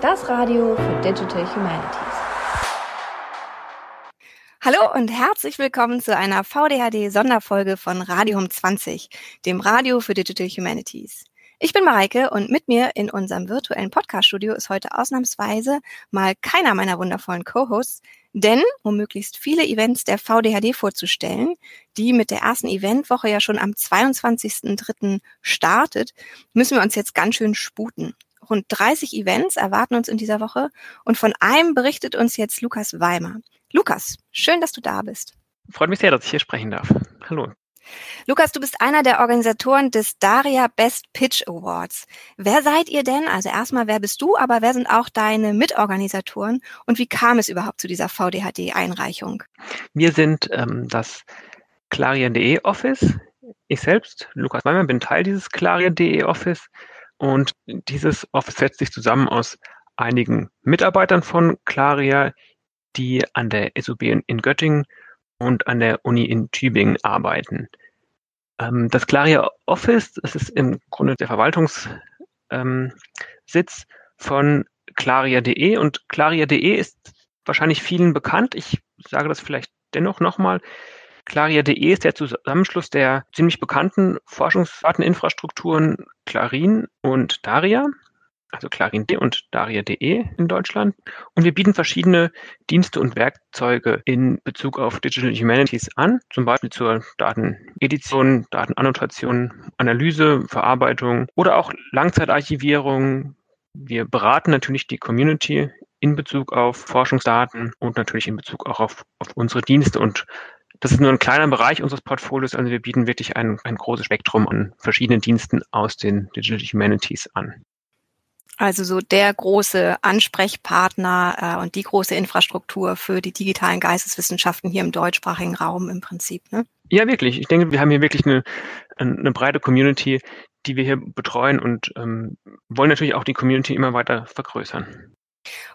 Das Radio für Digital Humanities. Hallo und herzlich willkommen zu einer VDHD-Sonderfolge von Radium 20, dem Radio für Digital Humanities. Ich bin Mareike und mit mir in unserem virtuellen Podcast-Studio ist heute ausnahmsweise mal keiner meiner wundervollen Co-Hosts, denn um möglichst viele Events der VDHD vorzustellen, die mit der ersten Eventwoche ja schon am 22.03. startet, müssen wir uns jetzt ganz schön sputen. Rund 30 Events erwarten uns in dieser Woche und von einem berichtet uns jetzt Lukas Weimer. Lukas, schön, dass du da bist. Freut mich sehr, dass ich hier sprechen darf. Hallo. Lukas, du bist einer der Organisatoren des Daria Best Pitch Awards. Wer seid ihr denn? Also erstmal, wer bist du, aber wer sind auch deine Mitorganisatoren und wie kam es überhaupt zu dieser VDHD-Einreichung? Wir sind ähm, das Clarion.de Office. Ich selbst, Lukas Weimer, bin Teil dieses Clarion.de Office und dieses Office setzt sich zusammen aus einigen Mitarbeitern von Claria, die an der SUB in Göttingen und an der Uni in Tübingen arbeiten. Ähm, das Claria Office, das ist im Grunde der Verwaltungssitz ähm, von Claria.de und Claria.de ist wahrscheinlich vielen bekannt. Ich sage das vielleicht dennoch nochmal. Claria.de ist der Zusammenschluss der ziemlich bekannten Forschungsdateninfrastrukturen Clarin und Daria also Clarin.de und Daria.de in Deutschland. Und wir bieten verschiedene Dienste und Werkzeuge in Bezug auf Digital Humanities an, zum Beispiel zur Datenedition, Datenannotation, Analyse, Verarbeitung oder auch Langzeitarchivierung. Wir beraten natürlich die Community in Bezug auf Forschungsdaten und natürlich in Bezug auch auf, auf unsere Dienste und das ist nur ein kleiner Bereich unseres Portfolios, also wir bieten wirklich ein, ein großes Spektrum an verschiedenen Diensten aus den Digital Humanities an. Also so der große Ansprechpartner äh, und die große Infrastruktur für die digitalen Geisteswissenschaften hier im deutschsprachigen Raum im Prinzip. Ne? Ja, wirklich. Ich denke, wir haben hier wirklich eine, eine breite Community, die wir hier betreuen und ähm, wollen natürlich auch die Community immer weiter vergrößern.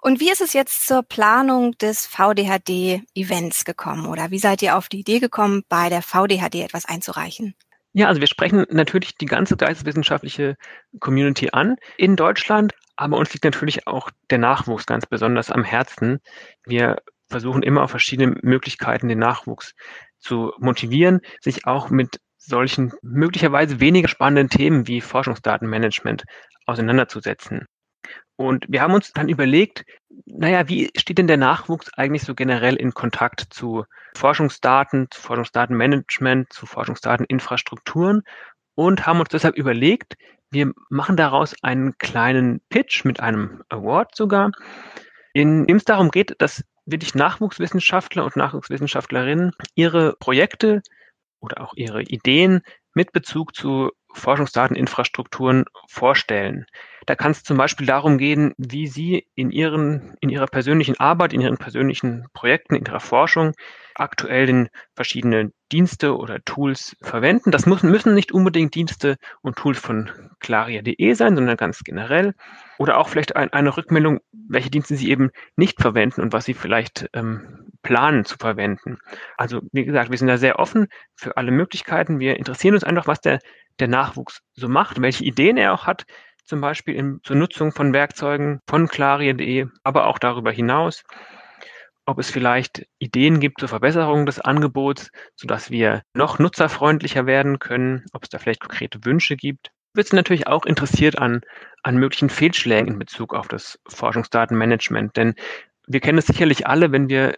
Und wie ist es jetzt zur Planung des VDHD-Events gekommen oder wie seid ihr auf die Idee gekommen, bei der VDHD etwas einzureichen? Ja, also wir sprechen natürlich die ganze geisteswissenschaftliche Community an in Deutschland, aber uns liegt natürlich auch der Nachwuchs ganz besonders am Herzen. Wir versuchen immer auf verschiedene Möglichkeiten den Nachwuchs zu motivieren, sich auch mit solchen möglicherweise weniger spannenden Themen wie Forschungsdatenmanagement auseinanderzusetzen. Und wir haben uns dann überlegt, naja, wie steht denn der Nachwuchs eigentlich so generell in Kontakt zu Forschungsdaten, zu Forschungsdatenmanagement, zu Forschungsdateninfrastrukturen? Und haben uns deshalb überlegt, wir machen daraus einen kleinen Pitch mit einem Award sogar, in dem es darum geht, dass wirklich Nachwuchswissenschaftler und Nachwuchswissenschaftlerinnen ihre Projekte oder auch ihre Ideen mit Bezug zu Forschungsdateninfrastrukturen vorstellen. Da kann es zum Beispiel darum gehen, wie Sie in, Ihren, in Ihrer persönlichen Arbeit, in Ihren persönlichen Projekten, in Ihrer Forschung aktuell den verschiedene Dienste oder Tools verwenden. Das müssen, müssen nicht unbedingt Dienste und Tools von Claria.de sein, sondern ganz generell. Oder auch vielleicht ein, eine Rückmeldung, welche Dienste Sie eben nicht verwenden und was Sie vielleicht ähm, planen zu verwenden. Also wie gesagt, wir sind da sehr offen für alle Möglichkeiten. Wir interessieren uns einfach, was der der Nachwuchs so macht, welche Ideen er auch hat, zum Beispiel in, zur Nutzung von Werkzeugen von Claria.de, aber auch darüber hinaus, ob es vielleicht Ideen gibt zur Verbesserung des Angebots, sodass wir noch nutzerfreundlicher werden können, ob es da vielleicht konkrete Wünsche gibt. Wird es natürlich auch interessiert an, an möglichen Fehlschlägen in Bezug auf das Forschungsdatenmanagement, denn wir kennen es sicherlich alle, wenn wir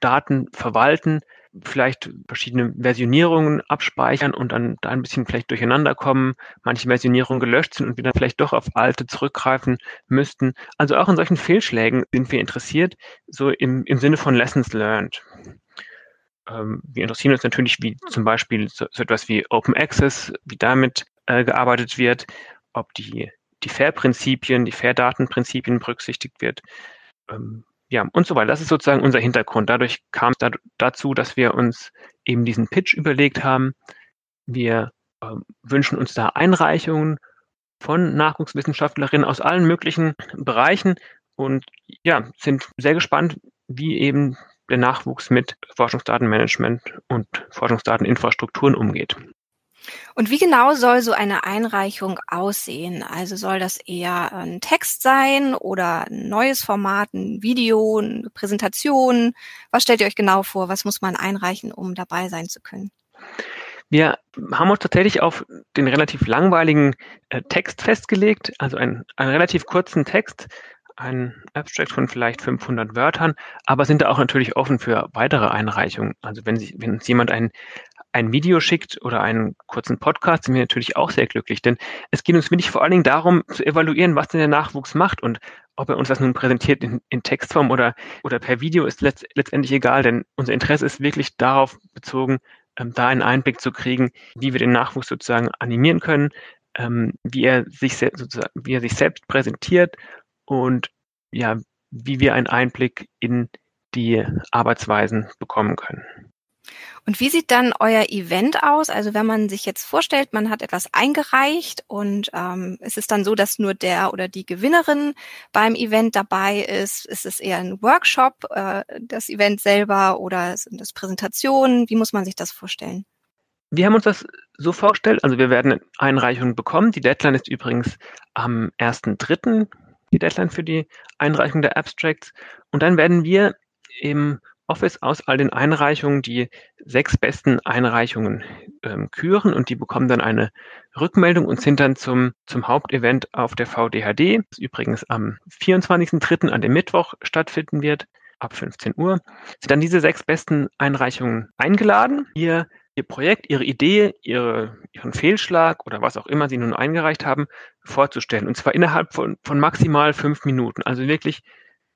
Daten verwalten, vielleicht verschiedene Versionierungen abspeichern und dann da ein bisschen vielleicht durcheinander kommen, manche Versionierungen gelöscht sind und wir dann vielleicht doch auf alte zurückgreifen müssten. Also auch in solchen Fehlschlägen sind wir interessiert, so im, im Sinne von Lessons learned. Ähm, wir interessieren uns natürlich, wie zum Beispiel so, so etwas wie Open Access, wie damit äh, gearbeitet wird, ob die, die FAIR-Prinzipien, die FAIR-Datenprinzipien berücksichtigt wird. Ähm, ja, und so weiter. Das ist sozusagen unser Hintergrund. Dadurch kam es da, dazu, dass wir uns eben diesen Pitch überlegt haben. Wir äh, wünschen uns da Einreichungen von Nachwuchswissenschaftlerinnen aus allen möglichen Bereichen und ja, sind sehr gespannt, wie eben der Nachwuchs mit Forschungsdatenmanagement und Forschungsdateninfrastrukturen umgeht. Und wie genau soll so eine Einreichung aussehen? Also soll das eher ein Text sein oder ein neues Format, ein Video, eine Präsentation? Was stellt ihr euch genau vor? Was muss man einreichen, um dabei sein zu können? Wir haben uns tatsächlich auf den relativ langweiligen äh, Text festgelegt, also einen, einen relativ kurzen Text, ein Abstract von vielleicht 500 Wörtern, aber sind da auch natürlich offen für weitere Einreichungen. Also wenn, sich, wenn uns jemand ein, ein Video schickt oder einen kurzen Podcast, sind wir natürlich auch sehr glücklich, denn es geht uns wirklich vor allen Dingen darum, zu evaluieren, was denn der Nachwuchs macht und ob er uns das nun präsentiert in, in Textform oder, oder per Video ist letzt, letztendlich egal, denn unser Interesse ist wirklich darauf bezogen, ähm, da einen Einblick zu kriegen, wie wir den Nachwuchs sozusagen animieren können, ähm, wie er sich sozusagen, wie er sich selbst präsentiert und ja, wie wir einen Einblick in die Arbeitsweisen bekommen können. Und wie sieht dann euer Event aus? Also wenn man sich jetzt vorstellt, man hat etwas eingereicht und ähm, es ist dann so, dass nur der oder die Gewinnerin beim Event dabei ist. Ist es eher ein Workshop, äh, das Event selber oder sind das Präsentationen? Wie muss man sich das vorstellen? Wir haben uns das so vorgestellt, also wir werden Einreichungen bekommen. Die Deadline ist übrigens am 1.3., die Deadline für die Einreichung der Abstracts. Und dann werden wir im Office aus all den Einreichungen die sechs besten Einreichungen ähm, küren und die bekommen dann eine Rückmeldung und sind dann zum, zum Hauptevent auf der VDHD, das übrigens am 24.03. an dem Mittwoch stattfinden wird, ab 15 Uhr, sind dann diese sechs besten Einreichungen eingeladen, ihr, ihr Projekt, ihre Idee, ihre, ihren Fehlschlag oder was auch immer sie nun eingereicht haben, vorzustellen. Und zwar innerhalb von, von maximal fünf Minuten. Also wirklich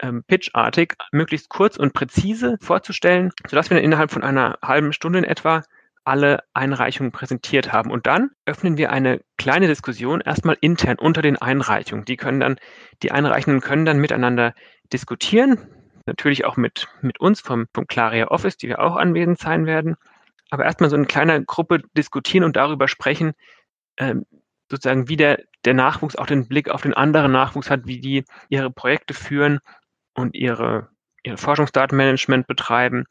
ähm, pitchartig, möglichst kurz und präzise vorzustellen, sodass wir dann innerhalb von einer halben Stunde in etwa alle Einreichungen präsentiert haben. Und dann öffnen wir eine kleine Diskussion erstmal intern unter den Einreichungen. Die können dann, die Einreichenden können dann miteinander diskutieren, natürlich auch mit, mit uns vom, vom Claria Office, die wir auch anwesend sein werden. Aber erstmal so in kleiner Gruppe diskutieren und darüber sprechen, ähm, sozusagen, wie der, der Nachwuchs auch den Blick auf den anderen Nachwuchs hat, wie die ihre Projekte führen und ihre, ihre Forschungsdatenmanagement betreiben.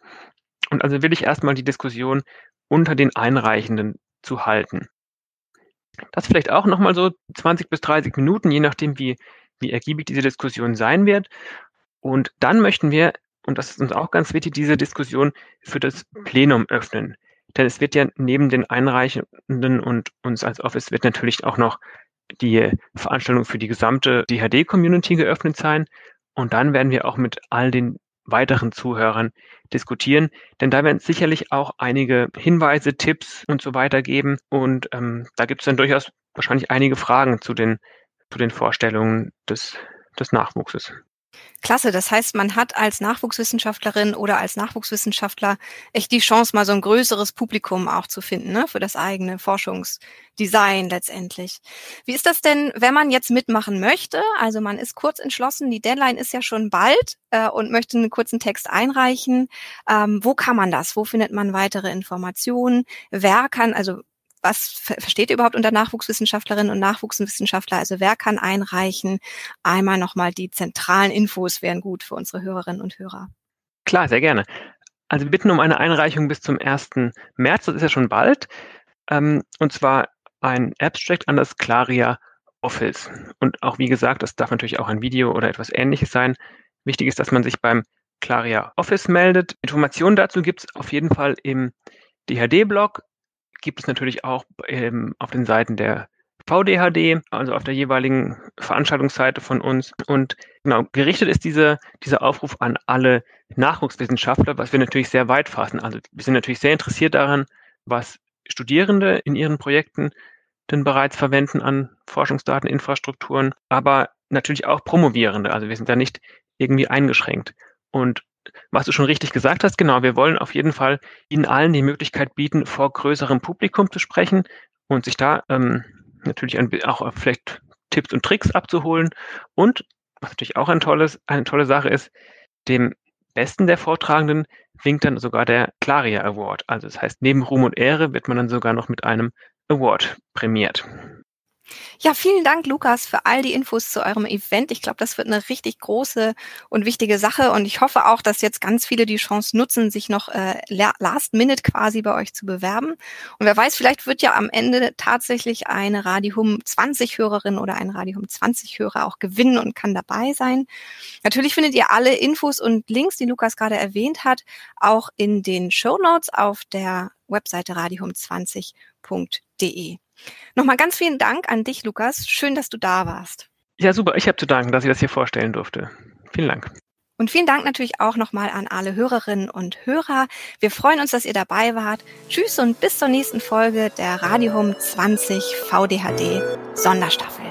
Und also will ich erstmal die Diskussion unter den Einreichenden zu halten. Das vielleicht auch nochmal so 20 bis 30 Minuten, je nachdem, wie, wie ergiebig diese Diskussion sein wird. Und dann möchten wir, und das ist uns auch ganz wichtig, diese Diskussion für das Plenum öffnen. Denn es wird ja neben den Einreichenden und uns als Office wird natürlich auch noch die Veranstaltung für die gesamte DHD-Community geöffnet sein. Und dann werden wir auch mit all den weiteren Zuhörern diskutieren, denn da werden sicherlich auch einige Hinweise, Tipps und so weiter geben. Und ähm, da gibt es dann durchaus wahrscheinlich einige Fragen zu den, zu den Vorstellungen des, des Nachwuchses. Klasse, das heißt, man hat als Nachwuchswissenschaftlerin oder als Nachwuchswissenschaftler echt die Chance, mal so ein größeres Publikum auch zu finden, ne, für das eigene Forschungsdesign letztendlich. Wie ist das denn, wenn man jetzt mitmachen möchte? Also man ist kurz entschlossen, die Deadline ist ja schon bald äh, und möchte einen kurzen Text einreichen. Ähm, wo kann man das? Wo findet man weitere Informationen? Wer kann, also was versteht ihr überhaupt unter Nachwuchswissenschaftlerinnen und Nachwuchswissenschaftler? Also wer kann einreichen? Einmal nochmal die zentralen Infos wären gut für unsere Hörerinnen und Hörer. Klar, sehr gerne. Also wir bitten um eine Einreichung bis zum 1. März, das ist ja schon bald. Ähm, und zwar ein Abstract an das Claria Office. Und auch wie gesagt, das darf natürlich auch ein Video oder etwas ähnliches sein. Wichtig ist, dass man sich beim Claria Office meldet. Informationen dazu gibt es auf jeden Fall im DHD-Blog gibt es natürlich auch ähm, auf den Seiten der VDHD, also auf der jeweiligen Veranstaltungsseite von uns. Und genau, gerichtet ist diese, dieser Aufruf an alle Nachwuchswissenschaftler, was wir natürlich sehr weit fassen. Also wir sind natürlich sehr interessiert daran, was Studierende in ihren Projekten denn bereits verwenden an Forschungsdateninfrastrukturen, aber natürlich auch Promovierende. Also wir sind da nicht irgendwie eingeschränkt. Und was du schon richtig gesagt hast, genau, wir wollen auf jeden Fall Ihnen allen die Möglichkeit bieten, vor größerem Publikum zu sprechen und sich da ähm, natürlich auch vielleicht Tipps und Tricks abzuholen. Und was natürlich auch ein tolles, eine tolle Sache ist, dem Besten der Vortragenden winkt dann sogar der Claria Award. Also das heißt, neben Ruhm und Ehre wird man dann sogar noch mit einem Award prämiert. Ja, vielen Dank, Lukas, für all die Infos zu eurem Event. Ich glaube, das wird eine richtig große und wichtige Sache. Und ich hoffe auch, dass jetzt ganz viele die Chance nutzen, sich noch äh, last minute quasi bei euch zu bewerben. Und wer weiß, vielleicht wird ja am Ende tatsächlich eine Radihum 20 Hörerin oder ein Radihum 20 Hörer auch gewinnen und kann dabei sein. Natürlich findet ihr alle Infos und Links, die Lukas gerade erwähnt hat, auch in den Show Notes auf der Webseite radihum20.de. Nochmal ganz vielen Dank an dich, Lukas. Schön, dass du da warst. Ja, super. Ich habe zu danken, dass ich das hier vorstellen durfte. Vielen Dank. Und vielen Dank natürlich auch nochmal an alle Hörerinnen und Hörer. Wir freuen uns, dass ihr dabei wart. Tschüss und bis zur nächsten Folge der Radio Home 20 VDHD Sonderstaffel.